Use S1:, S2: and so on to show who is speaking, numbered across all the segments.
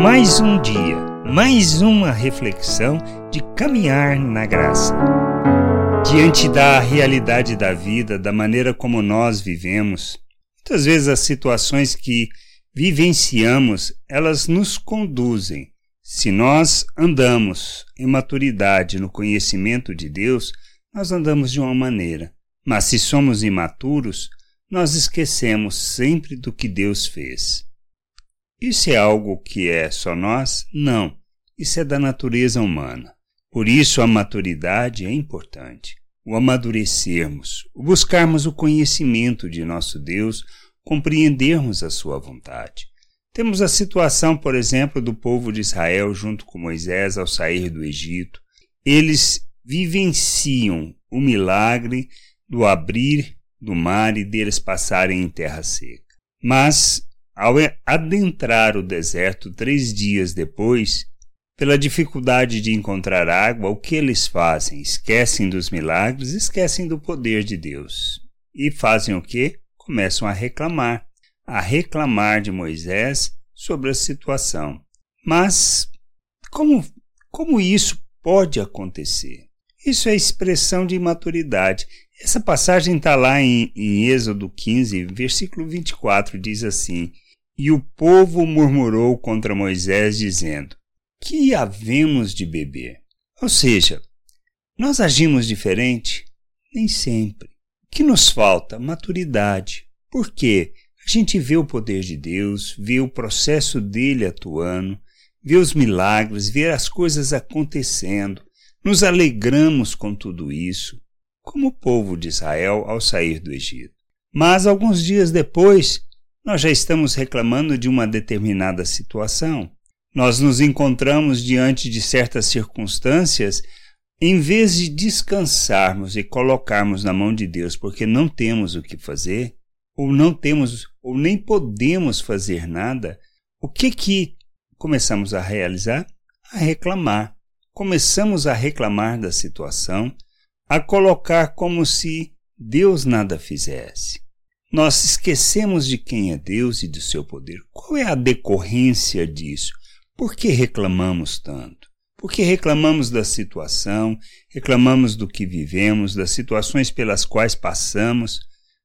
S1: Mais um dia, mais uma reflexão de caminhar na graça. Diante da realidade da vida, da maneira como nós vivemos, muitas vezes as situações que vivenciamos, elas nos conduzem. Se nós andamos em maturidade no conhecimento de Deus, nós andamos de uma maneira. Mas se somos imaturos, nós esquecemos sempre do que Deus fez. Isso é algo que é só nós? Não. Isso é da natureza humana. Por isso a maturidade é importante. O amadurecermos, o buscarmos o conhecimento de nosso Deus, compreendermos a sua vontade. Temos a situação, por exemplo, do povo de Israel junto com Moisés ao sair do Egito. Eles vivenciam o milagre do abrir do mar e deles passarem em terra seca. Mas ao adentrar o deserto três dias depois, pela dificuldade de encontrar água, o que eles fazem? Esquecem dos milagres, esquecem do poder de Deus. E fazem o quê? Começam a reclamar, a reclamar de Moisés sobre a situação. Mas como, como isso pode acontecer? Isso é expressão de imaturidade. Essa passagem está lá em, em Êxodo 15, versículo 24, diz assim: e o povo murmurou contra Moisés, dizendo: Que havemos de beber? Ou seja, nós agimos diferente? Nem sempre. O que nos falta? Maturidade. Por quê? A gente vê o poder de Deus, vê o processo dele atuando, vê os milagres, vê as coisas acontecendo, nos alegramos com tudo isso, como o povo de Israel ao sair do Egito. Mas alguns dias depois, nós já estamos reclamando de uma determinada situação. Nós nos encontramos diante de certas circunstâncias, em vez de descansarmos e colocarmos na mão de Deus porque não temos o que fazer, ou não temos, ou nem podemos fazer nada, o que que começamos a realizar? A reclamar. Começamos a reclamar da situação, a colocar como se Deus nada fizesse. Nós esquecemos de quem é Deus e do seu poder. Qual é a decorrência disso? Por que reclamamos tanto? Porque reclamamos da situação, reclamamos do que vivemos, das situações pelas quais passamos,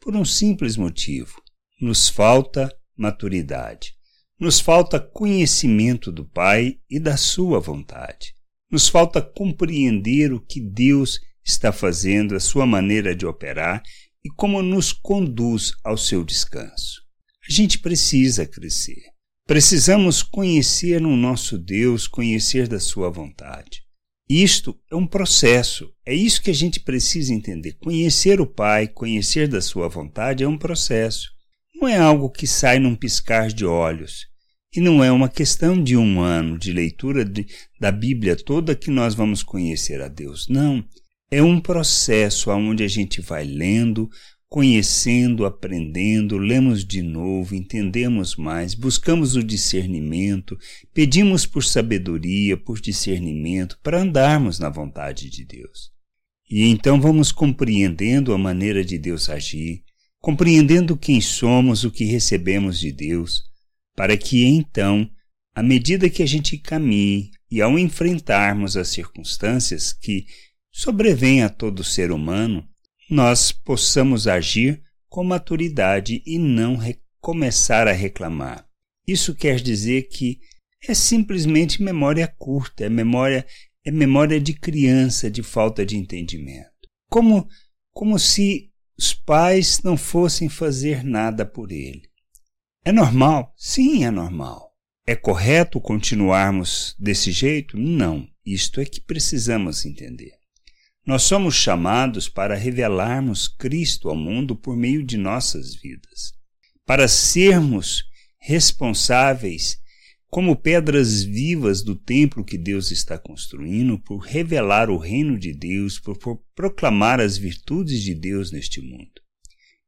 S1: por um simples motivo: nos falta maturidade, nos falta conhecimento do Pai e da Sua vontade, nos falta compreender o que Deus está fazendo, a Sua maneira de operar e como nos conduz ao seu descanso. A gente precisa crescer. Precisamos conhecer o nosso Deus, conhecer da sua vontade. Isto é um processo, é isso que a gente precisa entender. Conhecer o Pai, conhecer da sua vontade é um processo. Não é algo que sai num piscar de olhos. E não é uma questão de um ano de leitura de, da Bíblia toda que nós vamos conhecer a Deus. Não. É um processo onde a gente vai lendo, conhecendo, aprendendo, lemos de novo, entendemos mais, buscamos o discernimento, pedimos por sabedoria, por discernimento, para andarmos na vontade de Deus. E então vamos compreendendo a maneira de Deus agir, compreendendo quem somos, o que recebemos de Deus, para que então, à medida que a gente caminhe e ao enfrentarmos as circunstâncias que sobrevém a todo ser humano, nós possamos agir com maturidade e não começar a reclamar. Isso quer dizer que é simplesmente memória curta, é memória é memória de criança, de falta de entendimento. Como como se os pais não fossem fazer nada por ele. É normal? Sim, é normal. É correto continuarmos desse jeito? Não. Isto é que precisamos entender. Nós somos chamados para revelarmos Cristo ao mundo por meio de nossas vidas, para sermos responsáveis como pedras vivas do templo que Deus está construindo, por revelar o reino de Deus, por, proclamar as virtudes de Deus neste mundo.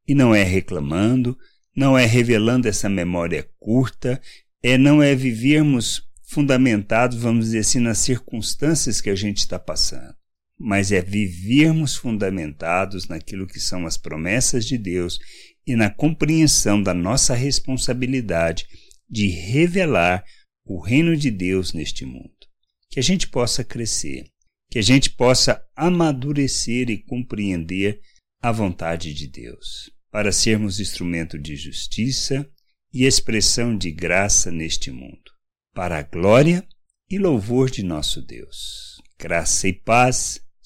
S1: E não é reclamando, não é revelando essa memória curta, é não é vivermos fundamentados, vamos dizer assim, nas circunstâncias que a gente está passando mas é vivermos fundamentados naquilo que são as promessas de Deus e na compreensão da nossa responsabilidade de revelar o reino de Deus neste mundo. Que a gente possa crescer, que a gente possa amadurecer e compreender a vontade de Deus, para sermos instrumento de justiça e expressão de graça neste mundo, para a glória e louvor de nosso Deus. Graça e paz